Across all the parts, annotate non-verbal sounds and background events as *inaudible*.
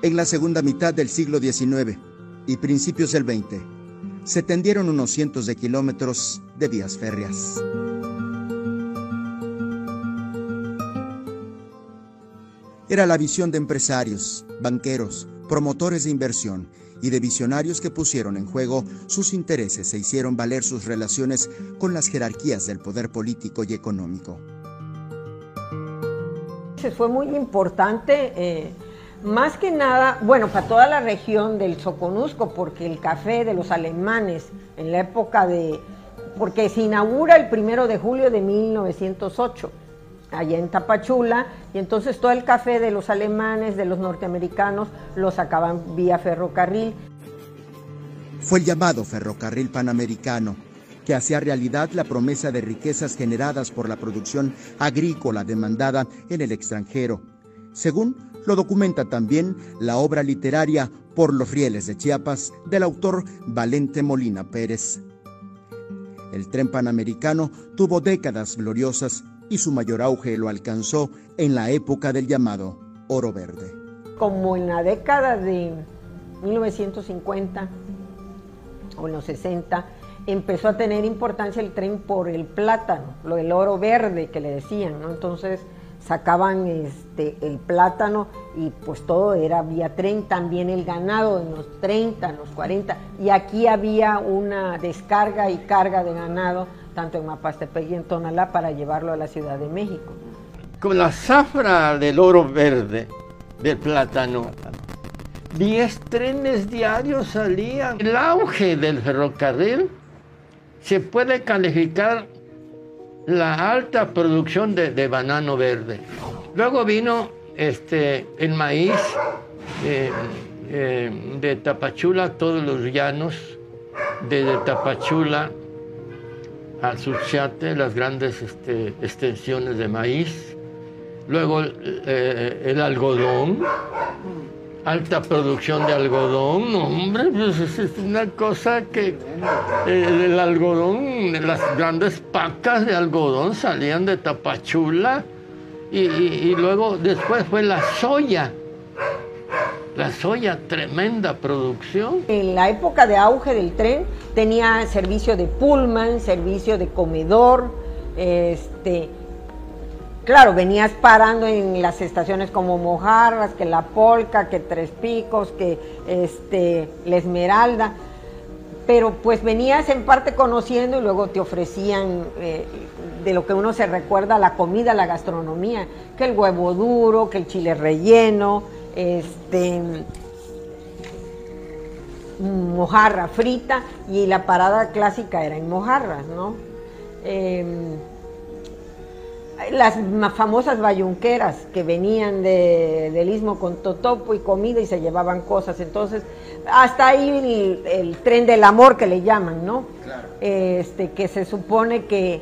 En la segunda mitad del siglo XIX y principios del XX, se tendieron unos cientos de kilómetros de vías férreas. Era la visión de empresarios, banqueros, promotores de inversión y de visionarios que pusieron en juego sus intereses e hicieron valer sus relaciones con las jerarquías del poder político y económico. Fue muy importante, eh, más que nada, bueno, para toda la región del Soconusco, porque el café de los alemanes en la época de, porque se inaugura el primero de julio de 1908 allá en Tapachula, y entonces todo el café de los alemanes, de los norteamericanos, lo sacaban vía ferrocarril. Fue el llamado ferrocarril panamericano, que hacía realidad la promesa de riquezas generadas por la producción agrícola demandada en el extranjero, según lo documenta también la obra literaria Por los rieles de Chiapas del autor Valente Molina Pérez. El tren panamericano tuvo décadas gloriosas y su mayor auge lo alcanzó en la época del llamado Oro Verde. Como en la década de 1950 o en los 60, empezó a tener importancia el tren por el plátano, lo del oro verde que le decían, ¿no? Entonces sacaban este, el plátano y pues todo era vía tren, también el ganado en los 30, en los 40, y aquí había una descarga y carga de ganado tanto en Mapastepec y en Tonalá para llevarlo a la Ciudad de México. Con la zafra del oro verde, del plátano, 10 trenes diarios salían. El auge del ferrocarril se puede calificar la alta producción de, banano verde. Luego vino este, el maíz eh, eh, de Tapachula, todos los llanos, desde Tapachula al Suchiate, las grandes este, extensiones de maíz, luego eh, el algodón, alta producción de algodón, hombre, pues es una cosa que eh, el algodón, las grandes pacas de algodón salían de Tapachula y luego después fue la soya la soya, tremenda producción. En la época de auge del tren tenía servicio de pullman, servicio de comedor, este, claro, venías parando en las estaciones como Mojarras, que La Polca, que Tres Picos, que este, La Esmeralda, pero pues venías en parte conociendo y luego te ofrecían eh, de lo que uno se recuerda, la comida, la gastronomía, que el huevo duro, que el chile relleno, este, mojarra frita y la parada clásica era en mojarras, ¿no? Em, las famosas bayunqueras que venían del istmo con totopo y comida y se llevaban cosas. Entonces, hasta ahí el, tren del amor que le llaman, ¿no? Este, que se supone que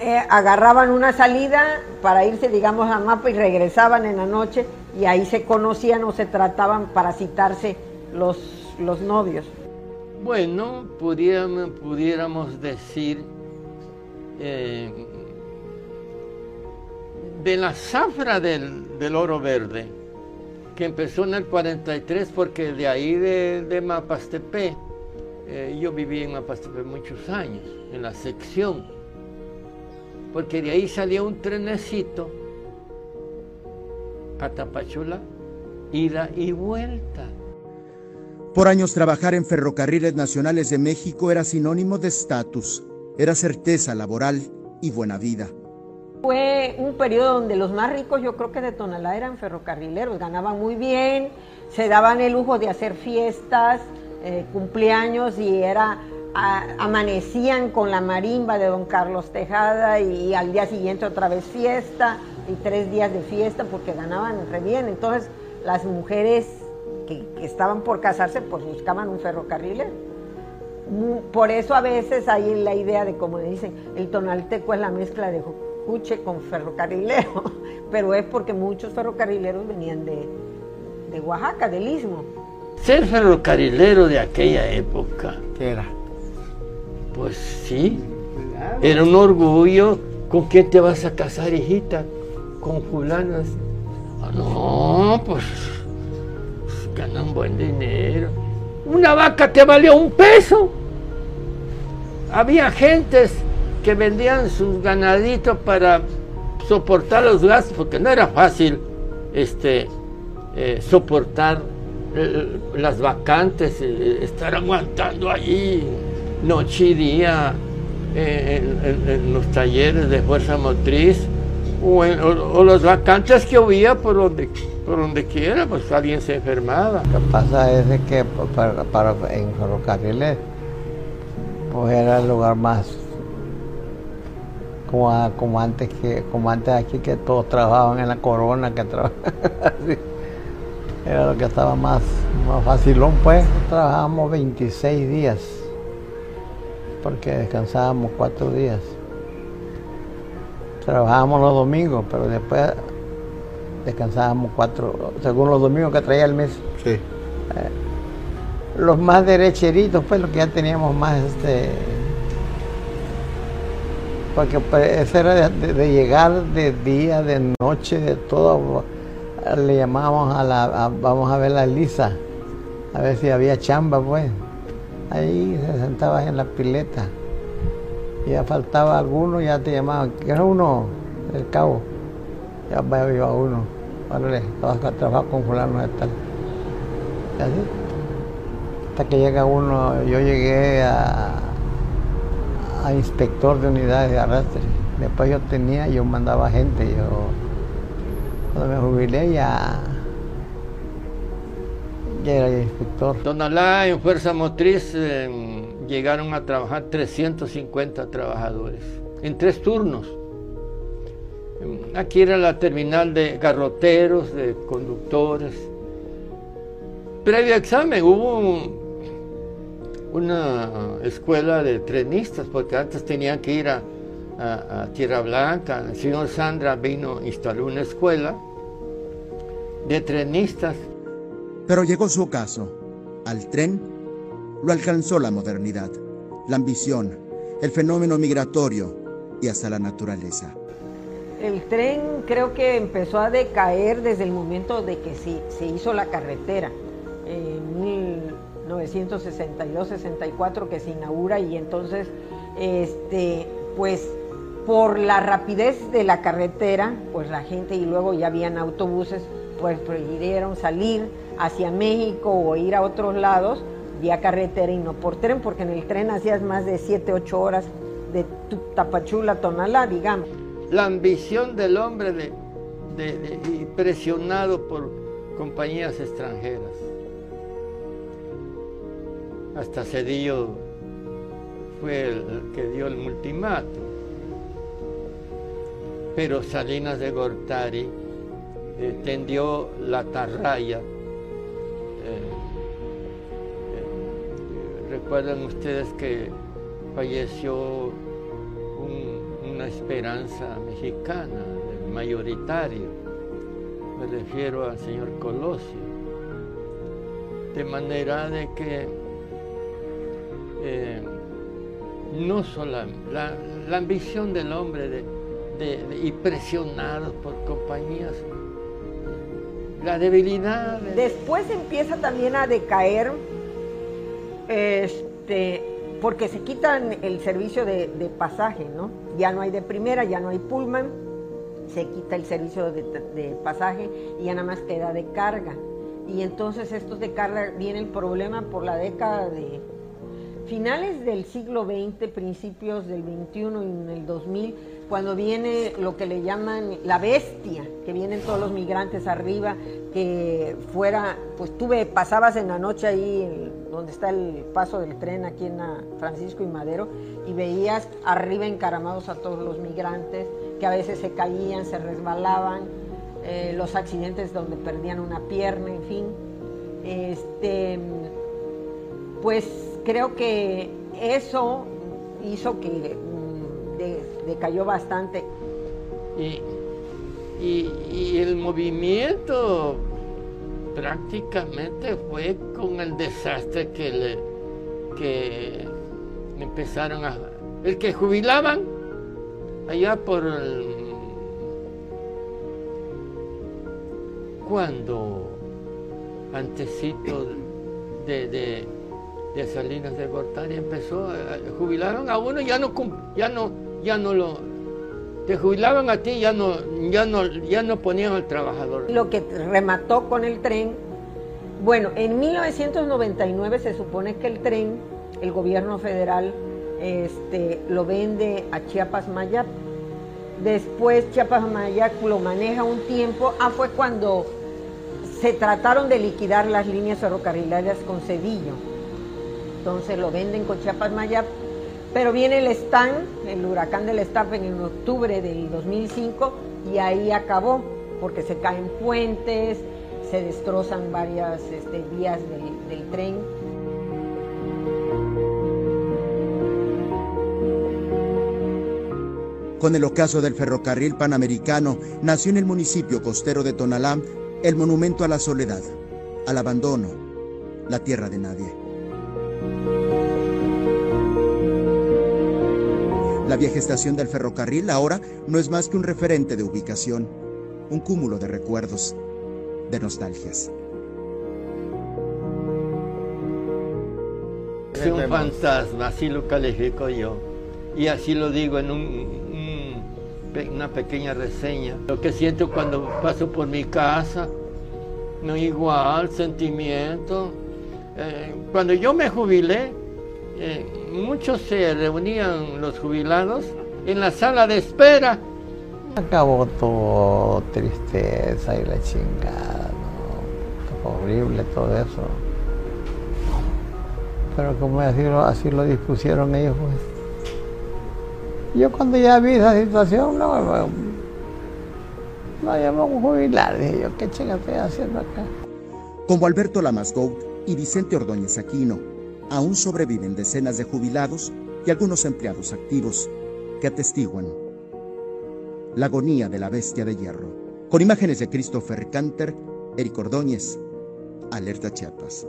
eh, agarraban una salida para irse, digamos, a Mapa y regresaban en la noche y ahí se conocían o se trataban para citarse los, los novios. Bueno, pudiéramos, pudiéramos decir eh, de la zafra del, del, oro verde, que empezó en el 43, porque de ahí de, de eh, yo viví en Mapastepé muchos años, en la sección, porque de ahí salía un trenecito a Tapachula, ida y vuelta. Por años trabajar en Ferrocarriles Nacionales de México era sinónimo de estatus, era certeza laboral y buena vida. Fue un periodo donde los más ricos yo creo que de Tonalá eran ferrocarrileros, ganaban muy bien, se daban el lujo de hacer fiestas, eh, cumpleaños y era amanecían con la marimba de don Carlos Tejada y al día siguiente otra vez fiesta y tres días de fiesta porque ganaban re bien. Entonces las mujeres que, estaban por casarse pues buscaban un ferrocarrilero. Por eso a veces hay la idea de, como dicen, el tonalteco es la mezcla de juche con ferrocarrilero, *laughs* pero es porque muchos ferrocarrileros venían de, de Oaxaca, del Istmo. Ser ferrocarrilero de aquella época. ¿Qué era? Pues sí, era un orgullo. ¿Con quién te vas a casar, hijita? Con fulanas. Ah, no, pues ganan buen dinero. Una vaca te valió un peso. Había gentes que vendían sus ganaditos para soportar los gastos, porque no era fácil este, eh, soportar eh, las vacantes, eh, estar aguantando allí noche y día en, los talleres de fuerza motriz o, en, las vacantes que había por donde, por donde quiera, pues alguien se enfermaba. Lo que pasa es que para, para, en ferrocarriles pues era el lugar más como, como antes que como antes aquí que todos trabajaban en la corona que *laughs* era lo que estaba más, más facilón pues. Trabajábamos 26 días porque descansábamos cuatro días. Trabajábamos los domingos pero después descansábamos cuatro según los domingos que traía el mes. Sí. Eh, los más derecheritos pues los que ya teníamos más este porque eso era de, llegar de día, de noche, de todo. Le llamábamos a la, vamos a ver la lisa, a ver si había chamba, pues. Ahí se sentaba en la pileta. Ya faltaba alguno, ya te llamaban, era uno del cabo. Ya vaya a uno. Órale, vas a trabajar con fulano de tal. así. Hasta que llega uno, yo llegué a a inspector de unidades de arrastre. Después yo tenía, yo mandaba gente, yo cuando me jubilé ya, ya era inspector. Don Alá, en Fuerza Motriz em, llegaron a trabajar 350 trabajadores en tres turnos. Em, aquí era la terminal de garroteros, de conductores. Previo examen hubo una escuela de trenistas, porque antes tenían que ir a, Tierra Blanca. El señor Sandra vino, instaló una escuela de trenistas. Pero llegó su caso. Al tren lo alcanzó la modernidad, la ambición, el fenómeno migratorio y hasta la naturaleza. El tren creo que empezó a decaer desde el momento de que se, hizo la carretera. En 1962-64 que se inaugura y entonces, este, pues por la rapidez de la carretera, pues la gente y luego ya habían autobuses, pues prefirieron salir hacia México o ir a otros lados vía carretera y no por tren, porque en el tren hacías más de 7, 8 horas de Tapachula Tonalá, digamos. La ambición del hombre de, presionado por compañías extranjeras hasta Cedillo fue el que dio el multimato. Pero Salinas de Gortari tendió la tarraya. Eh, eh, recuerdan ustedes que falleció una esperanza mexicana, mayoritario. Me refiero al señor Colosio. De manera de que no solo la, ambición del hombre de, y presionados por compañías, la debilidad. Después empieza también a decaer, este, porque se quitan el servicio de, pasaje, ¿no? Ya no hay de primera, ya no hay pullman, se quita el servicio de, de pasaje y ya nada más queda de carga. Y entonces estos de carga viene el problema por la década de finales del siglo XX, principios del XXI y en el 2000, cuando viene lo que le llaman la bestia, que vienen todos los migrantes arriba, que fuera, pues tú pasabas en la noche ahí donde está el paso del tren aquí en Francisco y Madero y veías arriba encaramados a todos los migrantes que a veces se caían, se resbalaban, eh, los accidentes donde perdían una pierna, en fin. Este, pues creo que eso hizo que mm, decayó bastante. Y, el movimiento prácticamente fue con el desastre que le que empezaron a el que jubilaban allá por el, cuando antecito de, de Salinas de Gortari empezó, jubilaron a uno, ya no, ya no, ya no lo, te jubilaban a ti, ya no, ya no, ya no ponían al trabajador. Lo que remató con el tren, bueno, en 1999 se supone que el tren, el gobierno federal, este, lo vende a Chiapas Mayap. Después Chiapas Mayap lo maneja un tiempo. Ah, fue cuando se trataron de liquidar las líneas ferrocarrileras con Cedillo. Entonces lo venden con Chiapas Mayap. Pero viene el Stan, el huracán del Staff en octubre del 2005 y ahí acabó, porque se caen puentes, se destrozan varias este, vías del tren. Con el ocaso del ferrocarril panamericano, nació en el municipio costero de Tonalá el monumento a la soledad, al abandono, la tierra de nadie. La vieja estación del ferrocarril ahora no es más que un referente de ubicación, un cúmulo de recuerdos, de nostalgias. Es un fantasma, así lo califico yo. Y así lo digo en un, una pequeña reseña. Lo que siento cuando paso por mi casa, no igual, sentimiento. Eh, cuando yo me jubilé, eh, muchos se reunían los jubilados en la sala de espera. Acabó todo tristeza y la chingada, horrible todo eso. Pero como así lo, así lo dispusieron ellos, pues. Yo cuando ya vi esa situación, no, no, no ya vamos a jubilar, dije yo, ¿qué chinga estoy haciendo acá? Como Alberto Lamasgout y Vicente Ordóñez Aquino, aún sobreviven decenas de jubilados y algunos empleados activos que atestiguan la agonía de la bestia de hierro. Con imágenes de Christopher Canter, Eric Ordóñez, Alerta Chiapas.